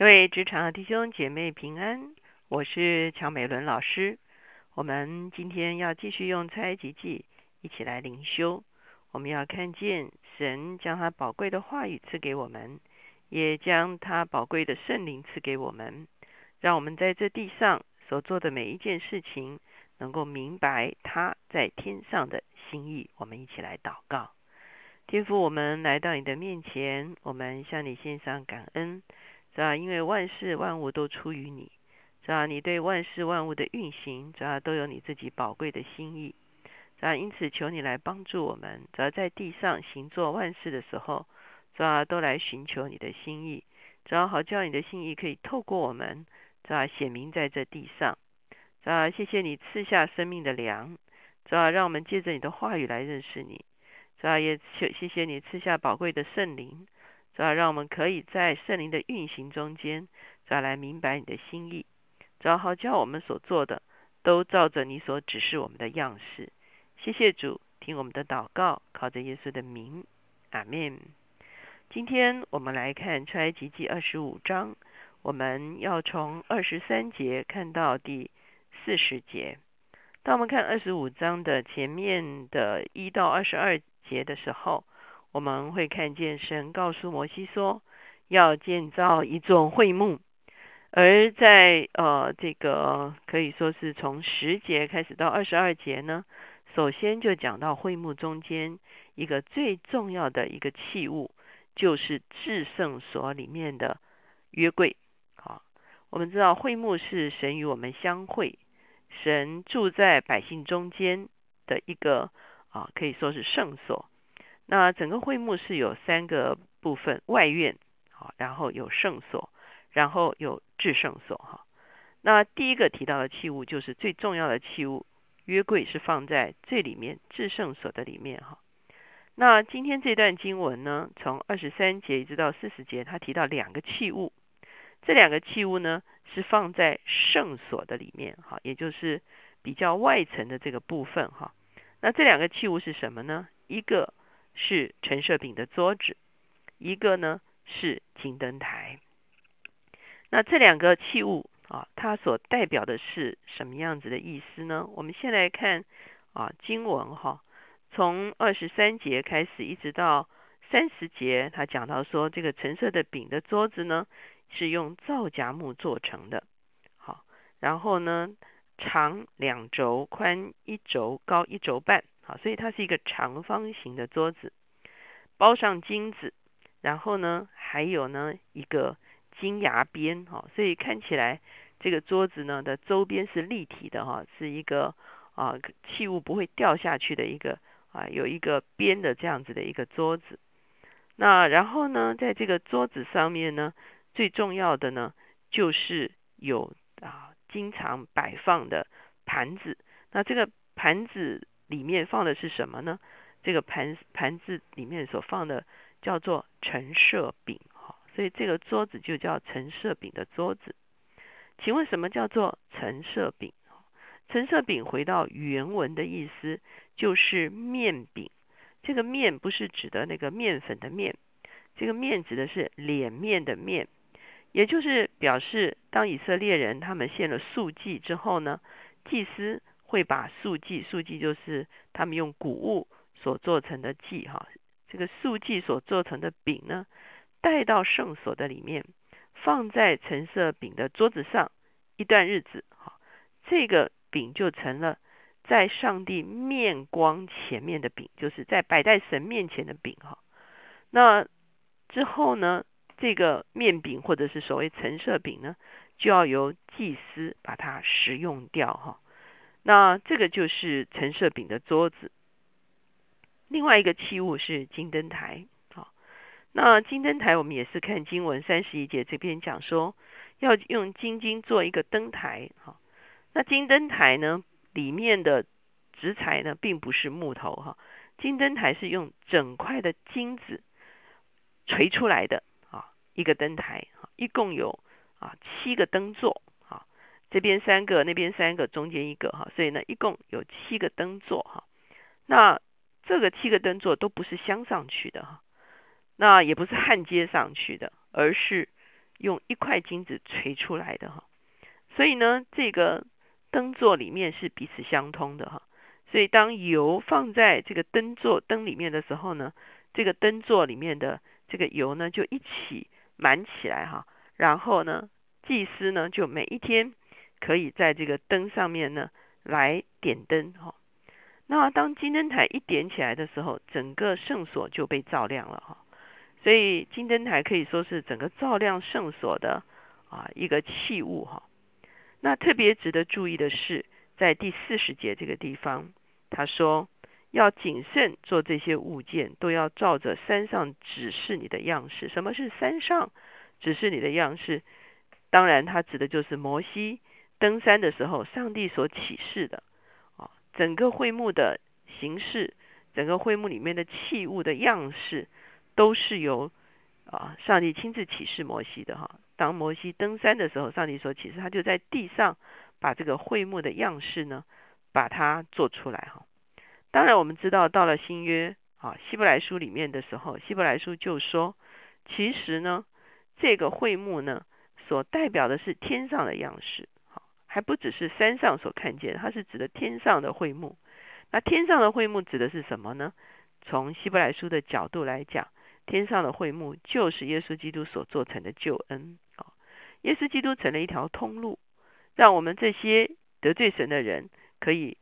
各位职场的弟兄姐妹平安，我是乔美伦老师。我们今天要继续用猜及记一起来灵修。我们要看见神将他宝贵的话语赐给我们，也将他宝贵的圣灵赐给我们，让我们在这地上所做的每一件事情，能够明白他在天上的心意。我们一起来祷告，天父，我们来到你的面前，我们向你献上感恩。是吧？因为万事万物都出于你，是吧？你对万事万物的运行，主要都有你自己宝贵的心意，是吧？因此求你来帮助我们，只要在地上行做万事的时候，是吧？都来寻求你的心意，只要好叫你的心意可以透过我们，是吧？显明在这地上，是吧？谢谢你赐下生命的粮，是吧？让我们借着你的话语来认识你，是吧？也谢谢谢你赐下宝贵的圣灵。主要让我们可以在圣灵的运行中间，再来明白你的心意。主要好叫我们所做的都照着你所指示我们的样式。谢谢主，听我们的祷告，靠着耶稣的名，阿门。今天我们来看出埃及记二十五章，我们要从二十三节看到第四十节。当我们看二十五章的前面的一到二十二节的时候。我们会看见神告诉摩西说，要建造一座会幕，而在呃这个可以说是从十节开始到二十二节呢，首先就讲到会幕中间一个最重要的一个器物，就是至圣所里面的约柜。好，我们知道会幕是神与我们相会，神住在百姓中间的一个啊，可以说是圣所。那整个会幕是有三个部分：外院，好，然后有圣所，然后有至圣所，哈。那第一个提到的器物就是最重要的器物，约柜是放在最里面至圣所的里面，哈。那今天这段经文呢，从二十三节一直到四十节，他提到两个器物，这两个器物呢是放在圣所的里面，哈，也就是比较外层的这个部分，哈。那这两个器物是什么呢？一个。是陈设饼的桌子，一个呢是金灯台。那这两个器物啊，它所代表的是什么样子的意思呢？我们先来看啊经文哈，从二十三节开始一直到三十节，他讲到说这个陈设的饼的桌子呢是用皂荚木做成的，好，然后呢长两轴，宽一轴，高一轴半。所以它是一个长方形的桌子，包上金子，然后呢，还有呢一个金牙边，哈，所以看起来这个桌子呢的周边是立体的，哈，是一个啊器物不会掉下去的一个啊有一个边的这样子的一个桌子。那然后呢，在这个桌子上面呢，最重要的呢就是有啊经常摆放的盘子，那这个盘子。里面放的是什么呢？这个盘盘子里面所放的叫做陈设饼，哈，所以这个桌子就叫陈设饼的桌子。请问什么叫做陈设饼？陈设饼回到原文的意思就是面饼。这个面不是指的那个面粉的面，这个面指的是脸面的面，也就是表示当以色列人他们献了素祭之后呢，祭司。会把素祭，素祭就是他们用谷物所做成的祭，哈，这个素祭所做成的饼呢，带到圣所的里面，放在橙色饼的桌子上一段日子，哈，这个饼就成了在上帝面光前面的饼，就是在摆在神面前的饼，哈。那之后呢，这个面饼或者是所谓橙色饼呢，就要由祭司把它食用掉，哈。那这个就是陈设饼的桌子。另外一个器物是金灯台，好，那金灯台我们也是看经文三十一节这边讲说，要用金金做一个灯台，好，那金灯台呢里面的植材呢并不是木头哈，金灯台是用整块的金子锤出来的啊，一个灯台，一共有啊七个灯座。这边三个，那边三个，中间一个哈，所以呢，一共有七个灯座哈。那这个七个灯座都不是镶上去的哈，那也不是焊接上去的，而是用一块金子锤出来的哈。所以呢，这个灯座里面是彼此相通的哈。所以当油放在这个灯座灯里面的时候呢，这个灯座里面的这个油呢就一起满起来哈。然后呢，祭司呢就每一天可以在这个灯上面呢来点灯哈。那当金灯台一点起来的时候，整个圣所就被照亮了哈。所以金灯台可以说是整个照亮圣所的啊一个器物哈。那特别值得注意的是，在第四十节这个地方，他说要谨慎做这些物件，都要照着山上指示你的样式。什么是山上指示你的样式？当然，他指的就是摩西登山的时候，上帝所启示的啊，整个会幕的形式，整个会幕里面的器物的样式，都是由啊上帝亲自启示摩西的哈。当摩西登山的时候，上帝所启示，他就在地上把这个会幕的样式呢，把它做出来哈。当然，我们知道到了新约啊，希伯来书里面的时候，希伯来书就说，其实呢，这个会幕呢，所代表的是天上的样式，还不只是山上所看见，它是指的天上的会幕。那天上的会幕指的是什么呢？从希伯来书的角度来讲，天上的会幕就是耶稣基督所做成的救恩。啊耶稣基督成了一条通路，让我们这些得罪神的人可以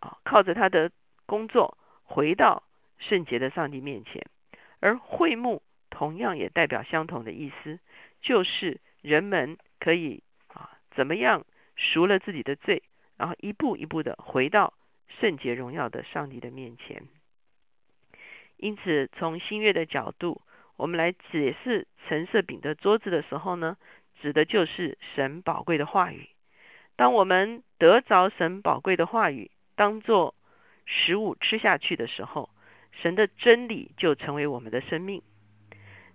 啊靠着他的工作回到圣洁的上帝面前。而会幕同样也代表相同的意思，就是人们可以啊怎么样赎了自己的罪，然后一步一步的回到圣洁荣耀的上帝的面前。因此，从新月的角度，我们来解释橙色饼的桌子的时候呢？指的就是神宝贵的话语。当我们得着神宝贵的话语，当做食物吃下去的时候，神的真理就成为我们的生命。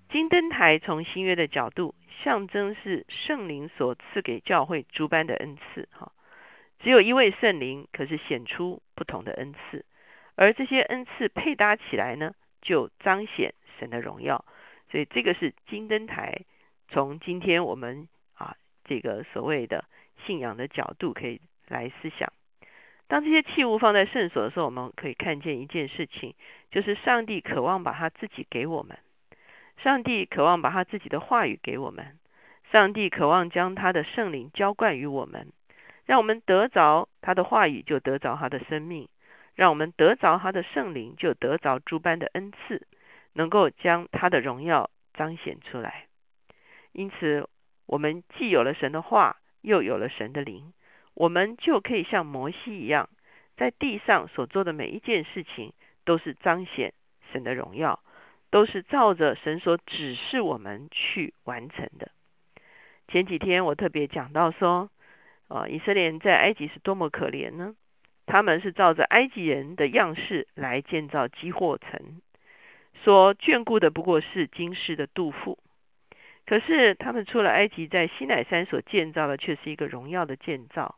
金灯台从新约的角度，象征是圣灵所赐给教会诸般的恩赐。哈，只有一位圣灵，可是显出不同的恩赐，而这些恩赐配搭起来呢，就彰显神的荣耀。所以这个是金灯台。从今天我们啊这个所谓的信仰的角度，可以来思想。当这些器物放在圣所的时候，我们可以看见一件事情，就是上帝渴望把他自己给我们，上帝渴望把他自己的话语给我们，上帝渴望将他的圣灵浇灌于我们，让我们得着他的话语，就得着他的生命；让我们得着他的圣灵，就得着诸般的恩赐，能够将他的荣耀彰显出来。因此，我们既有了神的话，又有了神的灵，我们就可以像摩西一样，在地上所做的每一件事情，都是彰显神的荣耀，都是照着神所指示我们去完成的。前几天我特别讲到说，啊，以色列人在埃及是多么可怜呢？他们是照着埃及人的样式来建造基货城，所眷顾的不过是今世的杜甫。可是他们出了埃及，在西乃山所建造的却是一个荣耀的建造，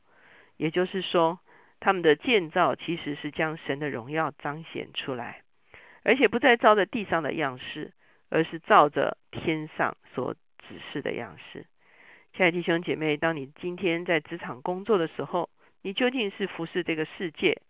也就是说，他们的建造其实是将神的荣耀彰显出来，而且不再照着地上的样式，而是照着天上所指示的样式。亲爱的弟兄姐妹，当你今天在职场工作的时候，你究竟是服侍这个世界，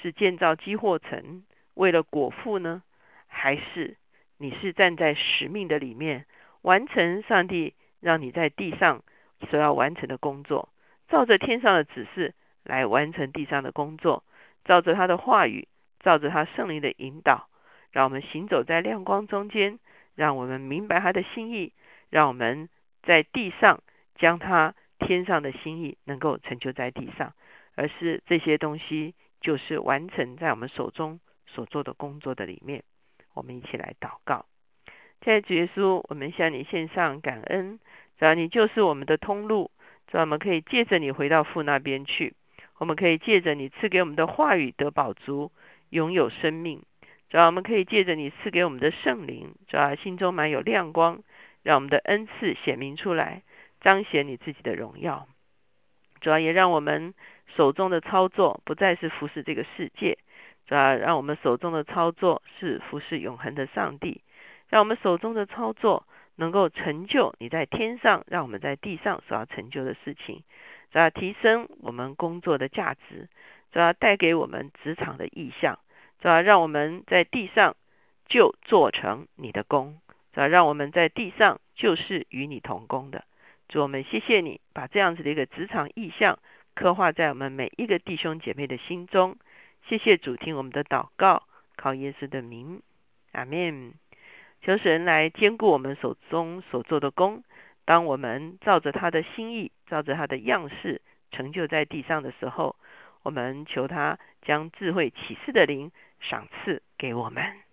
是建造积货城，为了果腹呢，还是你是站在使命的里面？完成上帝让你在地上所要完成的工作，照着天上的指示来完成地上的工作，照着他的话语，照着他圣灵的引导，让我们行走在亮光中间，让我们明白他的心意，让我们在地上将他天上的心意能够成就在地上，而是这些东西就是完成在我们手中所做的工作的里面。我们一起来祷告。在主耶稣，我们向你献上感恩，只要你就是我们的通路，只要我们可以借着你回到父那边去，我们可以借着你赐给我们的话语得宝足，拥有生命；主要我们可以借着你赐给我们的圣灵，主要心中满有亮光，让我们的恩赐显明出来，彰显你自己的荣耀；主要也让我们手中的操作不再是服侍这个世界，主要让我们手中的操作是服侍永恒的上帝。让我们手中的操作能够成就你在天上，让我们在地上所要成就的事情，主要提升我们工作的价值，主要带给我们职场的意向，主要让我们在地上就做成你的工，主要让我们在地上就是与你同工的。主，我们谢谢你，把这样子的一个职场意向刻画在我们每一个弟兄姐妹的心中。谢谢主，听我们的祷告，靠耶稣的名，阿门。求神来兼顾我们手中所做的工。当我们照着他的心意，照着他的样式成就在地上的时候，我们求他将智慧启示的灵赏赐给我们。